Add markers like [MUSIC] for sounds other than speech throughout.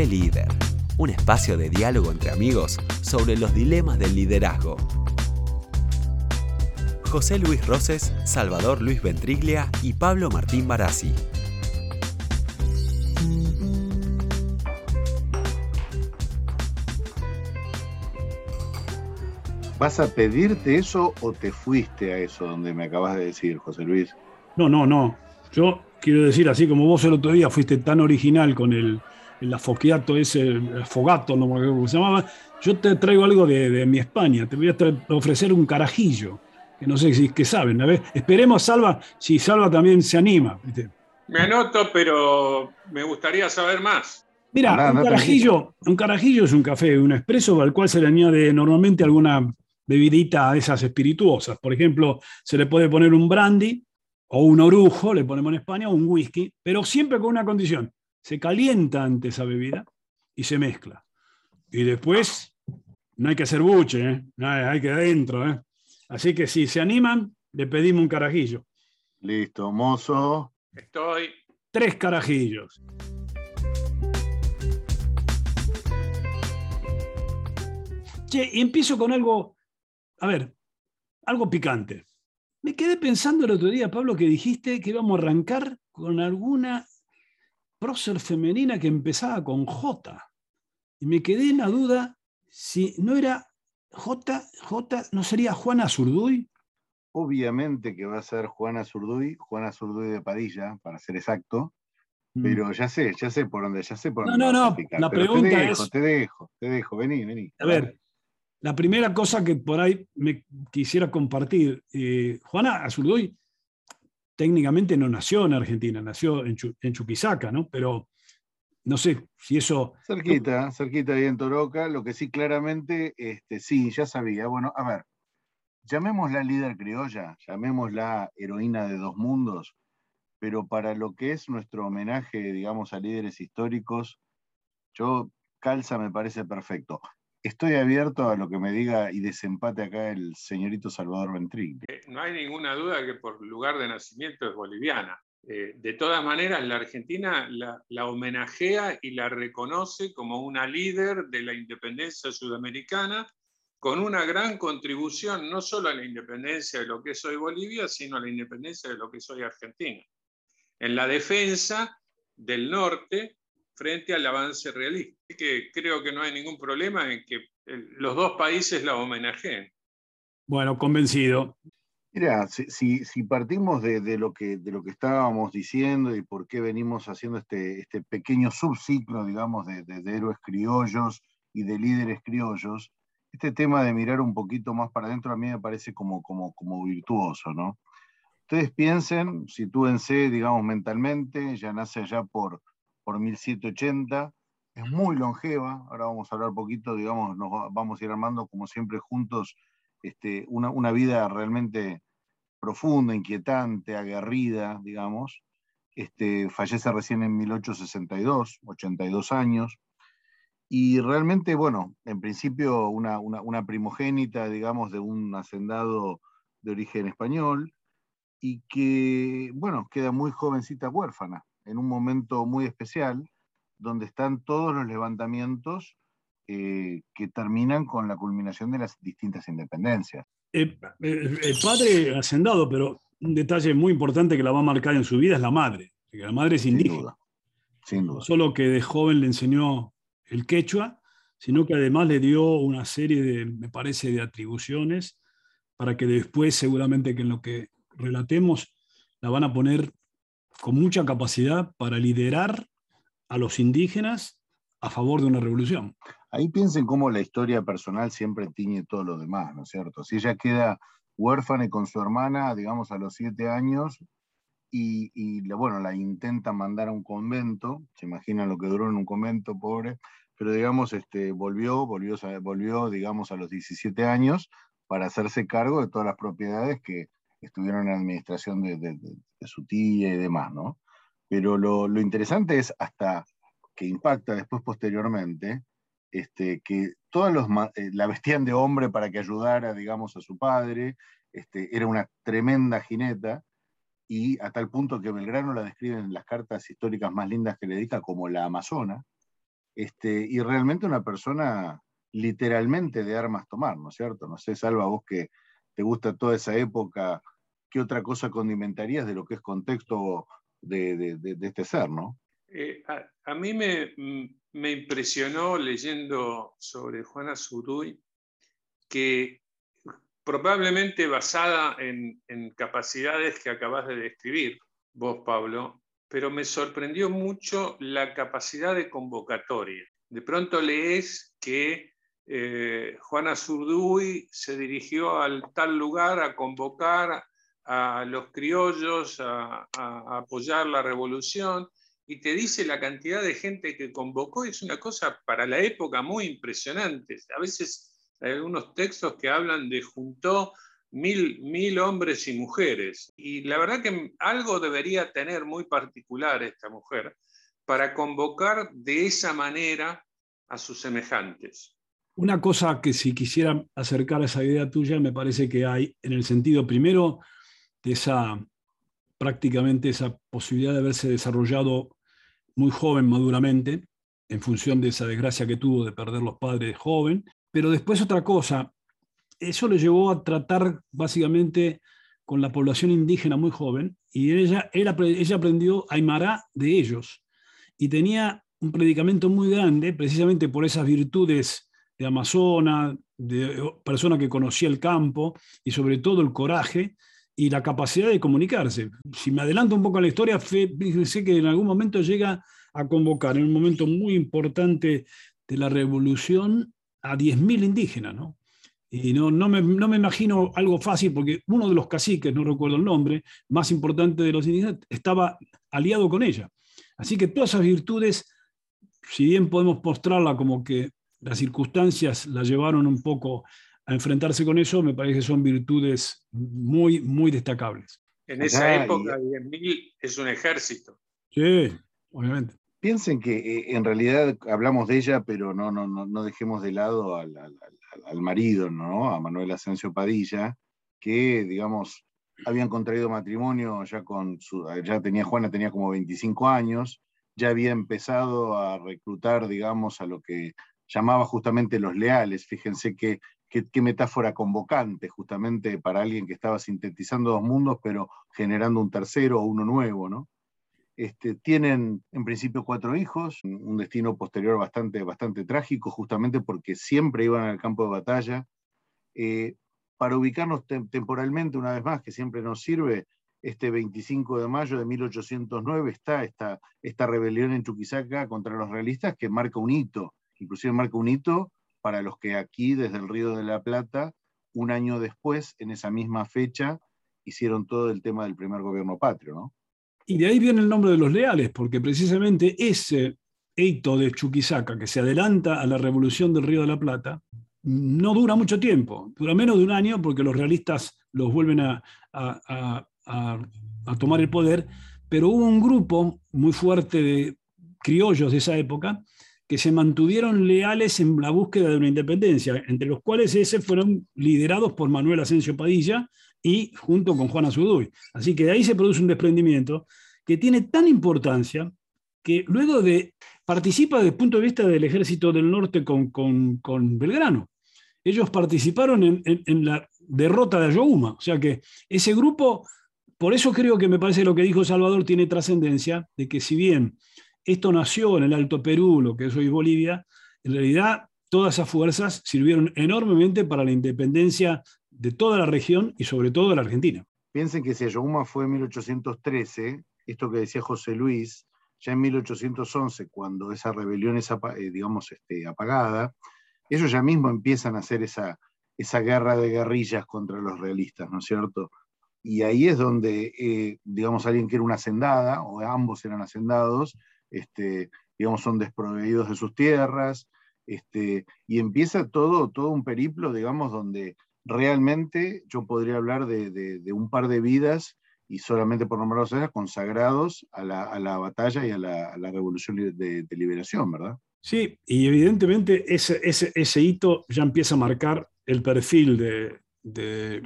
Café Líder, un espacio de diálogo entre amigos sobre los dilemas del liderazgo. José Luis Roses, Salvador Luis Ventriglia y Pablo Martín Barassi. ¿Vas a pedirte eso o te fuiste a eso donde me acabas de decir, José Luis? No, no, no. Yo quiero decir, así como vos el otro día fuiste tan original con el, el afoquiato ese, el fogato, no me acuerdo cómo se llamaba, yo te traigo algo de, mi España. Te voy a ofrecer un carajillo, que no sé si que saben. A ver, esperemos Salva, si Salva también se anima. Me anoto, pero me gustaría saber más. Mira, un, carajillo, un carajillo es un café, un expreso al cual se le añade normalmente alguna bebidita de esas espirituosas. Por ejemplo, se le puede poner un brandy o un orujo, le ponemos en España, o un whisky, pero siempre con una condición. Se calienta ante esa bebida y se mezcla. Y después, no hay que hacer buche, ¿eh? hay que adentro. ¿eh? Así que si se animan, le pedimos un carajillo. Listo, mozo. Estoy. Tres carajillos. Che, y empiezo con algo a ver, algo picante. Me quedé pensando el otro día, Pablo, que dijiste que íbamos a arrancar con alguna prócer femenina que empezaba con J. Y me quedé en la duda si no era J, J, ¿no sería Juana Zurduy? Obviamente que va a ser Juana Zurduy, Juana Zurduy de Padilla, para ser exacto. Mm. Pero ya sé, ya sé por dónde, ya sé por dónde. No, no, no, la pregunta te dejo, es... Te dejo, te dejo, vení, vení. A ver, la primera cosa que por ahí me quisiera compartir, eh, Juana Azurduy técnicamente no nació en Argentina, nació en, Chuquisaca, ¿no? Pero no sé si eso... Cerquita, cerquita ahí en Toroca, lo que sí claramente, este, sí, ya sabía. Bueno, a ver, llamémosla líder criolla, llamémosla heroína de dos mundos, pero para lo que es nuestro homenaje, digamos, a líderes históricos, yo, Calza me parece perfecto. Estoy abierto a lo que me diga y desempate acá el señorito Salvador Ventrín. Eh, no hay ninguna duda que por lugar de nacimiento es boliviana. Eh, de todas maneras, la Argentina la, la, homenajea y la reconoce como una líder de la independencia sudamericana, con una gran contribución no solo a la independencia de lo que es hoy Bolivia, sino a la independencia de lo que es hoy Argentina. En la defensa del norte frente al avance realista. Que creo que no hay ningún problema en que los dos países la homenajeen. Bueno, convencido. Mira, si, si, partimos de, de, lo que, de lo que estábamos diciendo y por qué venimos haciendo este, este pequeño subciclo, digamos, de, de, héroes criollos y de líderes criollos, este tema de mirar un poquito más para adentro a mí me parece como, como, como virtuoso, ¿no? Ustedes piensen, sitúense, digamos, mentalmente, ya nace allá por por 1780, es muy longeva, ahora vamos a hablar poquito, digamos, nos vamos a ir armando como siempre juntos este, una, vida realmente profunda, inquietante, aguerrida, digamos. Este, fallece recién en 1862, 82 años, y realmente, bueno, en principio una, una, una, primogénita, digamos, de un hacendado de origen español, y que, bueno, queda muy jovencita huérfana en un momento muy especial, donde están todos los levantamientos eh, que terminan con la culminación de las distintas independencias. Eh, eh, el padre hacendado, pero un detalle muy importante que la va a marcar en su vida es la madre. La madre es indígena. Sin duda. Sin duda. solo que de joven le enseñó el quechua, sino que además le dio una serie de, me parece, de atribuciones para que después, seguramente que en lo que relatemos, la van a poner con mucha capacidad para liderar a los indígenas a favor de una revolución. Ahí piensen cómo la historia personal siempre tiñe todo lo demás, ¿no es cierto? Si ella queda huérfana y con su hermana, digamos, a los siete años, y, bueno, la intenta mandar a un convento, se imaginan lo que duró en un convento, pobre, pero digamos, este, volvió, volvió, volvió, digamos, a los 17 años para hacerse cargo de todas las propiedades que, estuvieron en la administración de, su tía y demás, ¿no? Pero lo, interesante es hasta que impacta después posteriormente, este, que todos los, eh, la vestían de hombre para que ayudara, digamos, a su padre, este, era una tremenda jineta, y a tal punto que Belgrano la describe en las cartas históricas más lindas que le dedica como la Amazona, este, y realmente una persona literalmente de armas tomar, ¿no es cierto? No sé, Salva, vos que te gusta toda esa época, ¿qué otra cosa condimentarías de lo que es contexto de, este ser, ¿no? Eh, a, mí me, me, impresionó leyendo sobre Juana Zurduy que probablemente basada en, en capacidades que acabas de describir, vos, Pablo, pero me sorprendió mucho la capacidad de convocatoria. De pronto lees que eh, Juana Zurduy se dirigió al tal lugar a convocar a los criollos a, apoyar la revolución y te dice la cantidad de gente que convocó, es una cosa para la época muy impresionante. A veces hay algunos textos que hablan de juntó mil, mil hombres y mujeres. Y la verdad que algo debería tener muy particular esta mujer para convocar de esa manera a sus semejantes. Una cosa que si quisiera acercar a esa idea tuya, me parece que hay en el sentido primero de esa prácticamente esa posibilidad de haberse desarrollado muy joven maduramente, en función de esa desgracia que tuvo de perder los padres joven. Pero después otra cosa, eso le llevó a tratar básicamente con la población indígena muy joven y ella, ella aprendió Aymara de ellos y tenía un predicamento muy grande precisamente por esas virtudes de amazona, de persona que conocía el campo y sobre todo el coraje y la capacidad de comunicarse. Si me adelanto un poco a la historia, fíjense que en algún momento llega a convocar, en un momento muy importante de la revolución, a 10.000 indígenas, ¿no? Y no, no, me, no, me, imagino algo fácil, porque uno de los caciques, no recuerdo el nombre, más importante de los indígenas, estaba aliado con ella. Así que todas esas virtudes, si bien podemos mostrarla como que las circunstancias la llevaron un poco a enfrentarse con eso, me parece que son virtudes muy, muy destacables. En esa época, 10.000 es un ejército. Sí, obviamente. Piensen que eh, en realidad hablamos de ella, pero no, no, no, no dejemos de lado al, al, marido, ¿no? a Manuel Asensio Padilla, que, digamos, habían contraído matrimonio ya con su, ya tenía Juana tenía como 25 años, ya había empezado a reclutar, digamos, a lo que llamaba justamente los leales. Fíjense que qué, metáfora convocante justamente para alguien que estaba sintetizando dos mundos, pero generando un tercero o uno nuevo, ¿no? Este, tienen en principio cuatro hijos, un destino posterior bastante, bastante trágico, justamente porque siempre iban al campo de batalla. Eh, para ubicarnos temporalmente, una vez más, que siempre nos sirve, este 25 de mayo de 1809 está esta, esta rebelión en Chuquisaca contra los realistas que marca un hito, inclusive marca un hito para los que aquí, desde el Río de la Plata, un año después, en esa misma fecha, hicieron todo el tema del primer gobierno patrio, ¿no? Y de ahí viene el nombre de los leales, porque precisamente ese hito de Chuquisaca, que se adelanta a la revolución del Río de la Plata, no dura mucho tiempo, dura menos de un año porque los realistas los vuelven a, a, a tomar el poder, pero hubo un grupo muy fuerte de criollos de esa época que se mantuvieron leales en la búsqueda de una independencia, entre los cuales ese fueron liderados por Manuel Asensio Padilla y junto con Juana Zurduy. Así que de ahí se produce un desprendimiento que tiene tan importancia que luego de participa desde el punto de vista del ejército del norte con, con, Belgrano. Ellos participaron en, en, la derrota de Ayohuma. O sea que ese grupo, por eso creo que me parece lo que dijo Salvador tiene trascendencia, de que si bien esto nació en el Alto Perú, lo que es hoy Bolivia. En realidad, todas esas fuerzas sirvieron enormemente para la independencia de toda la región y sobre todo de la Argentina. Piensen que si Ayohuma fue en 1813, esto que decía José Luis, ya en 1811, cuando esa rebelión es eh, digamos, este, apagada, ellos ya mismo empiezan a hacer esa, esa guerra de guerrillas contra los realistas, ¿no es cierto? Y ahí es donde, eh, digamos, alguien que era una hacendada, o ambos eran hacendados, este, digamos, son desproveídos de sus tierras, este, y empieza todo, todo un periplo, digamos, donde realmente yo podría hablar de, un par de vidas, y solamente por nombrarlos ellas, consagrados a la, batalla y a la, revolución de, liberación, ¿verdad? Sí, y evidentemente ese, ese, hito ya empieza a marcar el perfil de, de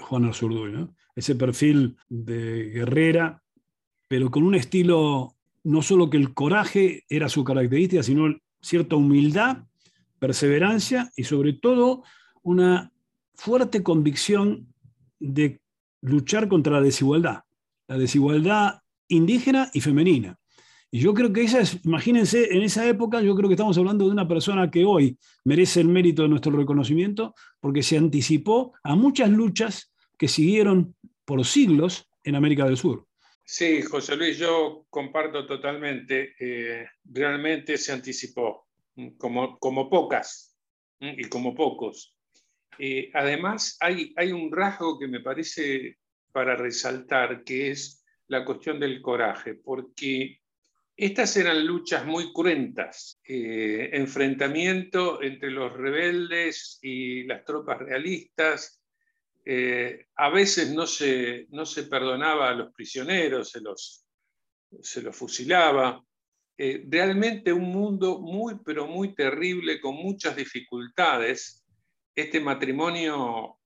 Juana Zurduy, ¿no? ese perfil de guerrera, pero con un estilo no solo que el coraje era su característica, sino cierta humildad, perseverancia y sobre todo una fuerte convicción de luchar contra la desigualdad, la desigualdad indígena y femenina. Y yo creo que esa es, imagínense, en esa época yo creo que estamos hablando de una persona que hoy merece el mérito de nuestro reconocimiento porque se anticipó a muchas luchas que siguieron por siglos en América del Sur. Sí, José Luis, yo comparto totalmente. Eh, realmente se anticipó, como, como pocas y como pocos. Eh, además, hay, hay un rasgo que me parece para resaltar, que es la cuestión del coraje, porque estas eran luchas muy cruentas, eh, enfrentamiento entre los rebeldes y las tropas realistas. Eh, a veces no se, no se perdonaba a los prisioneros, se los, se los fusilaba. Eh, realmente un mundo muy, pero muy terrible, con muchas dificultades. Este matrimonio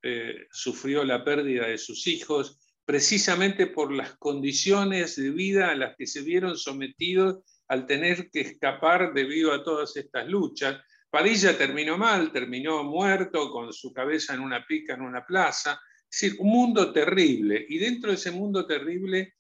sufrió la pérdida de sus hijos precisamente por las condiciones de vida a las que se vieron sometidos al tener que escapar debido a todas estas luchas. Padilla terminó mal, terminó muerto con su cabeza en una pica en una plaza. Es decir, un mundo terrible. Y dentro de ese mundo terrible,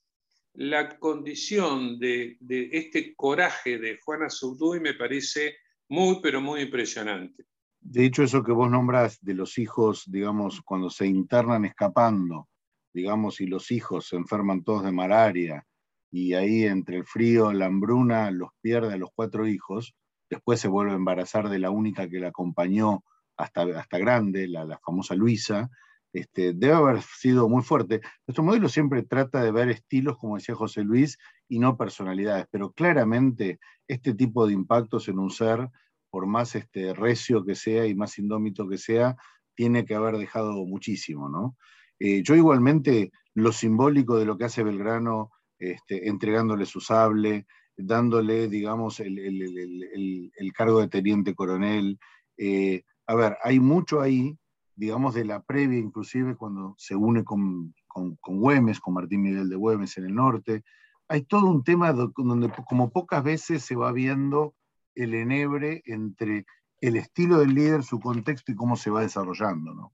la condición de, este coraje de Juana Zurduy me parece muy, pero muy impresionante. De hecho, eso que vos nombras de los hijos, digamos, cuando se internan escapando, digamos, y los hijos se enferman todos de malaria, y ahí entre el frío, la hambruna, los pierde a los cuatro hijos, después se vuelve a embarazar de la única que la acompañó hasta, hasta grande, la, la famosa Luisa, este, debe haber sido muy fuerte. Nuestro modelo siempre trata de ver estilos, como decía José Luis, y no personalidades, pero claramente este tipo de impactos en un ser, por más este, recio que sea y más indómito que sea, tiene que haber dejado muchísimo, ¿no? Eh, yo igualmente lo simbólico de lo que hace Belgrano, este, entregándole su sable, dándole, digamos, el, cargo de teniente coronel. Eh, a ver, hay mucho ahí, digamos, de la previa, inclusive cuando se une con, con, Güemes, con Martín Miguel de Güemes en el norte. Hay todo un tema donde como pocas veces se va viendo el enebre entre el estilo del líder, su contexto y cómo se va desarrollando, ¿no?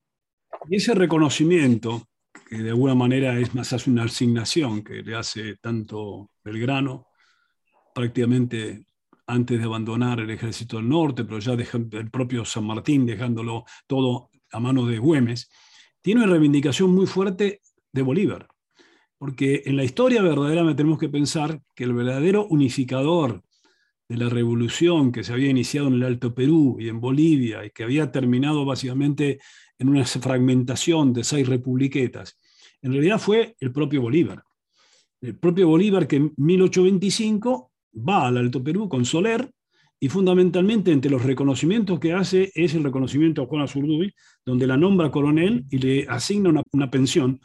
Y ese reconocimiento, que de alguna manera es más hace una asignación que le hace tanto Belgrano, prácticamente antes de abandonar el ejército del norte, pero ya el propio San Martín dejándolo todo a mano de Güemes, tiene una reivindicación muy fuerte de Bolívar. Porque en la historia verdaderamente tenemos que pensar que el verdadero unificador de la revolución que se había iniciado en el Alto Perú y en Bolivia y que había terminado básicamente en una fragmentación de seis republiquetas, en realidad fue el propio Bolívar. El propio Bolívar que en 1825 va al Alto Perú con Soler y fundamentalmente entre los reconocimientos que hace es el reconocimiento a Juan Azurduy, donde la nombra coronel y le asigna una, una pensión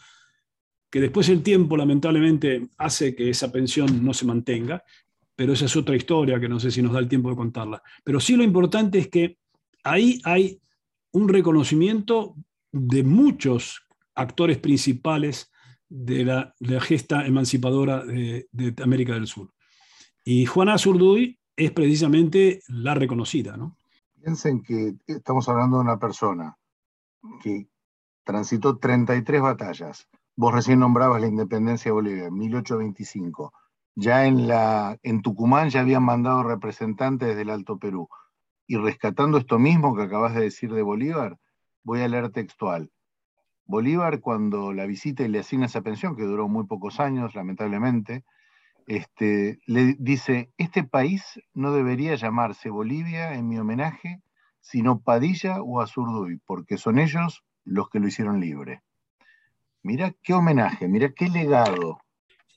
que después el tiempo lamentablemente hace que esa pensión no se mantenga, pero esa es otra historia que no sé si nos da el tiempo de contarla. Pero sí lo importante es que ahí hay un reconocimiento de muchos actores principales de la, gesta emancipadora de, América del Sur. Y Juana Zurduy es precisamente la reconocida. ¿no? Piensen que estamos hablando de una persona que transitó 33 batallas. Vos recién nombrabas la independencia de Bolivia en 1825. Ya en, la, en Tucumán ya habían mandado representantes del Alto Perú. Y rescatando esto mismo que acabas de decir de Bolívar, voy a leer textual. Bolívar, cuando la visita y le asigna esa pensión, que duró muy pocos años, lamentablemente, este, le dice, este país no debería llamarse Bolivia en mi homenaje, sino Padilla o Azurduy, porque son ellos los que lo hicieron libre. Mira qué homenaje, mira qué legado.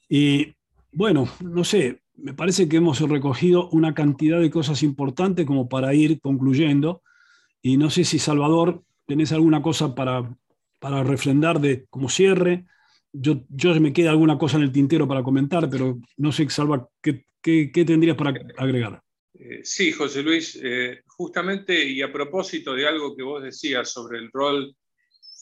Y bueno, no sé, me parece que hemos recogido una cantidad de cosas importantes como para ir concluyendo. Y no sé si, Salvador, tenés alguna cosa para, para refrendar de como cierre. Yo, yo me queda alguna cosa en el tintero para comentar, pero no sé, Salva, ¿qué, qué, tendrías para agregar? Eh, sí, José Luis, eh, justamente y a propósito de algo que vos decías sobre el rol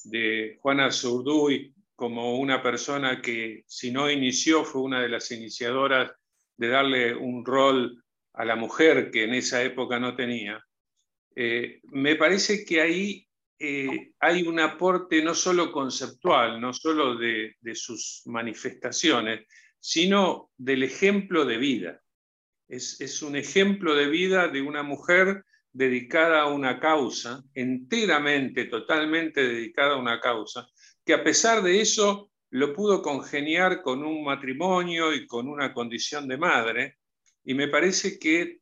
de Juana Zurduy como una persona que si no inició fue una de las iniciadoras de darle un rol a la mujer que en esa época no tenía, eh, me parece que ahí eh, hay un aporte no solo conceptual, no solo de, sus manifestaciones, sino del ejemplo de vida. Es, es, un ejemplo de vida de una mujer dedicada a una causa, enteramente, totalmente dedicada a una causa, que a pesar de eso lo pudo congeniar con un matrimonio y con una condición de madre, y me parece que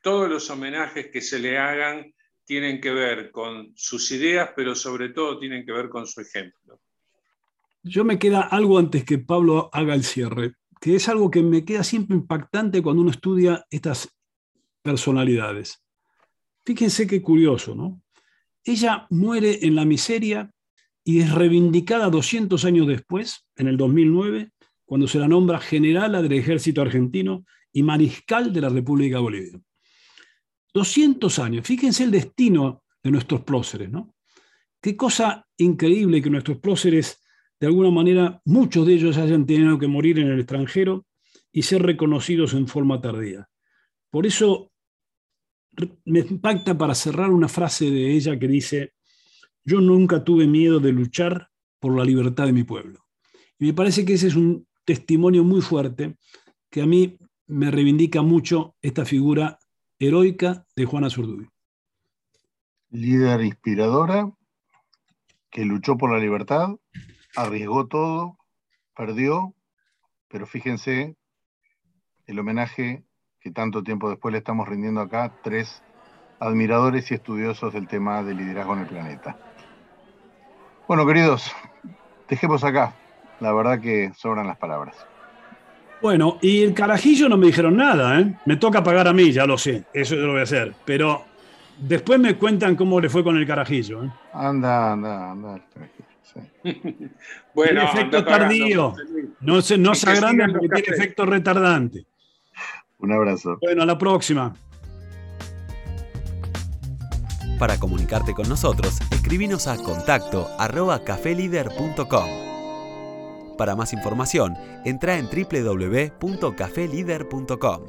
todos los homenajes que se le hagan tienen que ver con sus ideas, pero sobre todo tienen que ver con su ejemplo. Yo me queda algo antes que Pablo haga el cierre, que es algo que me queda siempre impactante cuando uno estudia estas personalidades. Fíjense qué curioso, ¿no? Ella muere en la miseria y es reivindicada 200 años después, en el 2009, cuando se la nombra generala del ejército argentino y mariscal de la República Bolivia. 200 años, fíjense el destino de nuestros próceres, ¿no? Qué cosa increíble que nuestros próceres, de alguna manera, muchos de ellos hayan tenido que morir en el extranjero y ser reconocidos en forma tardía. Por eso me impacta para cerrar una frase de ella que dice, yo nunca tuve miedo de luchar por la libertad de mi pueblo. Y me parece que ese es un testimonio muy fuerte que a mí me reivindica mucho esta figura heroica de Juana Zurduy. Líder inspiradora que luchó por la libertad, arriesgó todo, perdió, pero fíjense el homenaje que tanto tiempo después le estamos rindiendo acá, tres admiradores y estudiosos del tema del liderazgo en el planeta. Bueno, queridos, dejemos acá. La verdad que sobran las palabras. Bueno, y el carajillo no me dijeron nada, ¿eh? Me toca pagar a mí, ya lo sé, eso yo lo voy a hacer. Pero después me cuentan cómo le fue con el carajillo. ¿eh? Anda, anda, anda. [LAUGHS] bueno, tiene efecto tardío. No se, no [LAUGHS] se agranda porque tiene efecto retardante. Un abrazo. Bueno, a la próxima. Para comunicarte con nosotros, escribinos a contacto arroba cafelider.com. Para más información, entra en www.cafelider.com.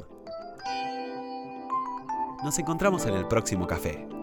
Nos encontramos en el próximo café.